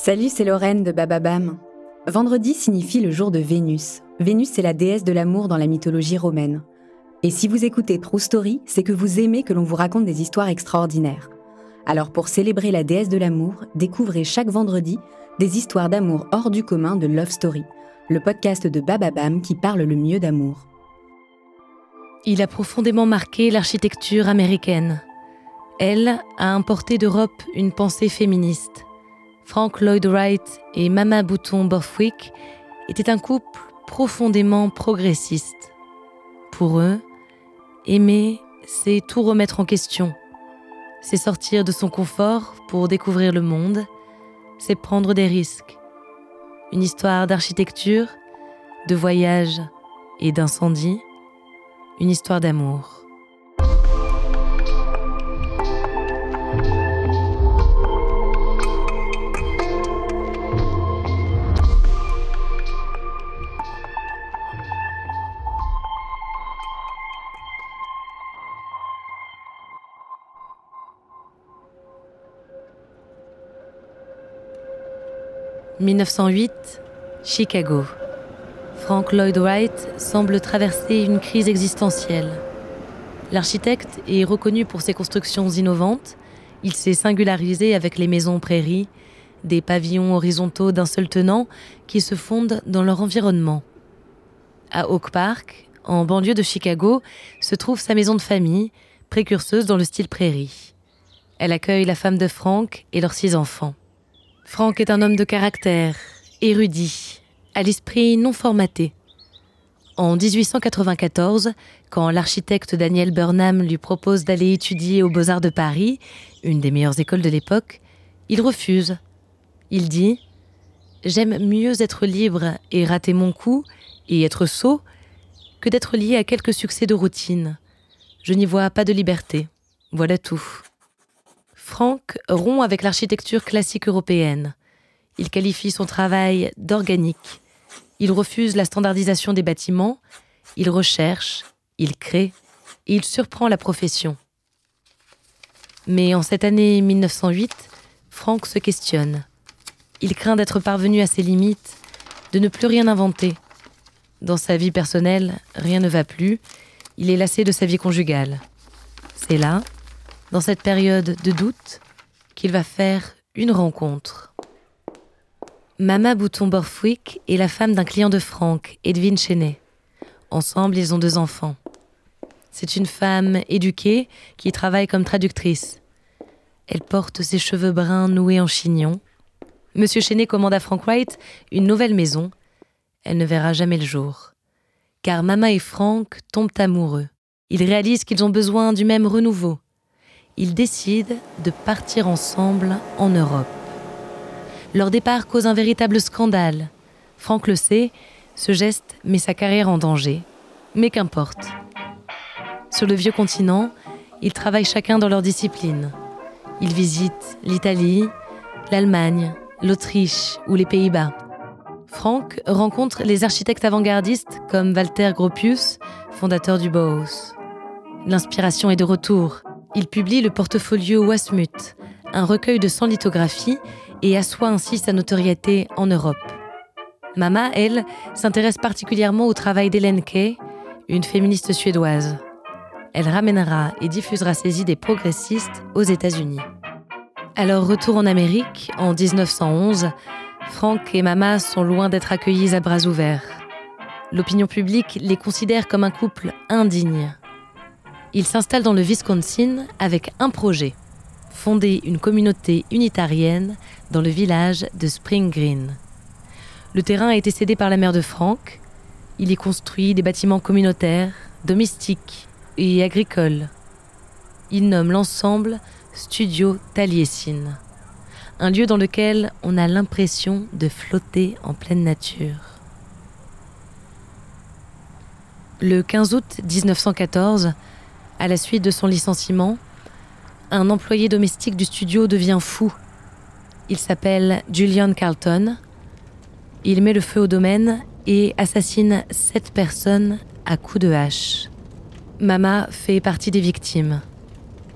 Salut, c'est Lorraine de Bababam. Vendredi signifie le jour de Vénus. Vénus, c'est la déesse de l'amour dans la mythologie romaine. Et si vous écoutez True Story, c'est que vous aimez que l'on vous raconte des histoires extraordinaires. Alors pour célébrer la déesse de l'amour, découvrez chaque vendredi des histoires d'amour hors du commun de Love Story, le podcast de Bababam qui parle le mieux d'amour. Il a profondément marqué l'architecture américaine. Elle a importé d'Europe une pensée féministe. Frank Lloyd Wright et Mama Bouton Borthwick étaient un couple profondément progressiste. Pour eux, aimer, c'est tout remettre en question. C'est sortir de son confort pour découvrir le monde. C'est prendre des risques. Une histoire d'architecture, de voyage et d'incendie. Une histoire d'amour. 1908, Chicago. Frank Lloyd Wright semble traverser une crise existentielle. L'architecte est reconnu pour ses constructions innovantes. Il s'est singularisé avec les maisons prairies, des pavillons horizontaux d'un seul tenant qui se fondent dans leur environnement. À Oak Park, en banlieue de Chicago, se trouve sa maison de famille, précurseuse dans le style prairie. Elle accueille la femme de Frank et leurs six enfants. Frank est un homme de caractère, érudit, à l'esprit non formaté. En 1894, quand l'architecte Daniel Burnham lui propose d'aller étudier aux Beaux-Arts de Paris, une des meilleures écoles de l'époque, il refuse. Il dit J'aime mieux être libre et rater mon coup et être sot que d'être lié à quelques succès de routine. Je n'y vois pas de liberté. Voilà tout. Franck rompt avec l'architecture classique européenne. Il qualifie son travail d'organique. Il refuse la standardisation des bâtiments. Il recherche, il crée et il surprend la profession. Mais en cette année 1908, Franck se questionne. Il craint d'être parvenu à ses limites, de ne plus rien inventer. Dans sa vie personnelle, rien ne va plus. Il est lassé de sa vie conjugale. C'est là, dans cette période de doute qu'il va faire une rencontre. Mama Bouton-Borthwick est la femme d'un client de Franck, Edwin Chenet. Ensemble, ils ont deux enfants. C'est une femme éduquée qui travaille comme traductrice. Elle porte ses cheveux bruns noués en chignon. Monsieur Chenet commande à Frank Wright une nouvelle maison. Elle ne verra jamais le jour. Car Mama et Frank tombent amoureux. Ils réalisent qu'ils ont besoin du même renouveau ils décident de partir ensemble en Europe. Leur départ cause un véritable scandale. Franck le sait, ce geste met sa carrière en danger. Mais qu'importe. Sur le vieux continent, ils travaillent chacun dans leur discipline. Ils visitent l'Italie, l'Allemagne, l'Autriche ou les Pays-Bas. Franck rencontre les architectes avant-gardistes comme Walter Gropius, fondateur du Bauhaus. L'inspiration est de retour il publie le portfolio Wasmut, un recueil de 100 lithographies, et assoit ainsi sa notoriété en Europe. Mama, elle, s'intéresse particulièrement au travail d'Hélène Kay, une féministe suédoise. Elle ramènera et diffusera ses idées progressistes aux États-Unis. Alors retour en Amérique, en 1911, Frank et Mama sont loin d'être accueillis à bras ouverts. L'opinion publique les considère comme un couple indigne. Il s'installe dans le Wisconsin avec un projet fonder une communauté unitarienne dans le village de Spring Green. Le terrain a été cédé par la mère de Frank. Il y construit des bâtiments communautaires, domestiques et agricoles. Il nomme l'ensemble Studio Taliesin, un lieu dans lequel on a l'impression de flotter en pleine nature. Le 15 août 1914, à la suite de son licenciement, un employé domestique du studio devient fou. Il s'appelle Julian Carlton. Il met le feu au domaine et assassine sept personnes à coups de hache. Mama fait partie des victimes.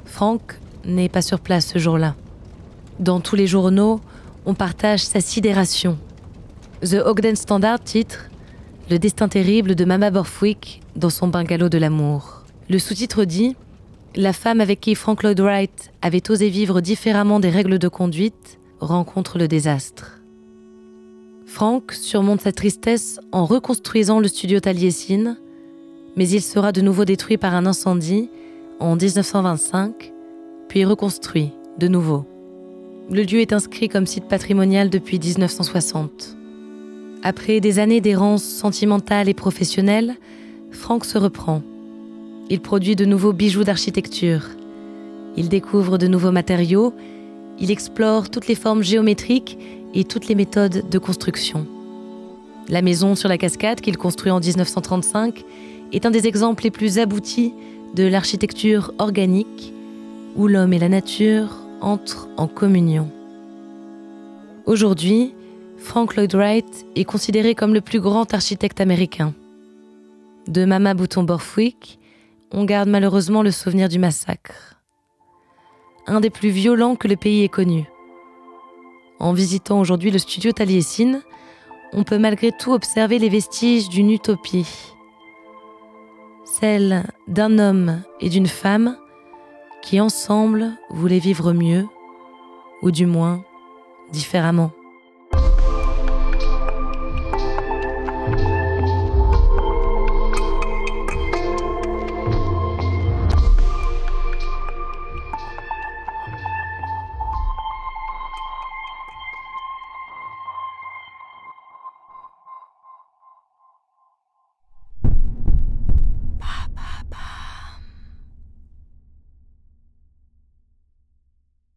Frank n'est pas sur place ce jour-là. Dans tous les journaux, on partage sa sidération. The Ogden Standard titre Le destin terrible de Mama Borthwick dans son bungalow de l'amour. Le sous-titre dit La femme avec qui Frank Lloyd Wright avait osé vivre différemment des règles de conduite rencontre le désastre. Frank surmonte sa tristesse en reconstruisant le studio Taliesin, mais il sera de nouveau détruit par un incendie en 1925, puis reconstruit de nouveau. Le lieu est inscrit comme site patrimonial depuis 1960. Après des années d'errance sentimentale et professionnelle, Frank se reprend. Il produit de nouveaux bijoux d'architecture. Il découvre de nouveaux matériaux. Il explore toutes les formes géométriques et toutes les méthodes de construction. La maison sur la cascade qu'il construit en 1935 est un des exemples les plus aboutis de l'architecture organique où l'homme et la nature entrent en communion. Aujourd'hui, Frank Lloyd Wright est considéré comme le plus grand architecte américain. De Mama Bouton Borthwick, on garde malheureusement le souvenir du massacre. Un des plus violents que le pays ait connu. En visitant aujourd'hui le studio Taliesin, on peut malgré tout observer les vestiges d'une utopie. Celle d'un homme et d'une femme qui ensemble voulaient vivre mieux, ou du moins différemment.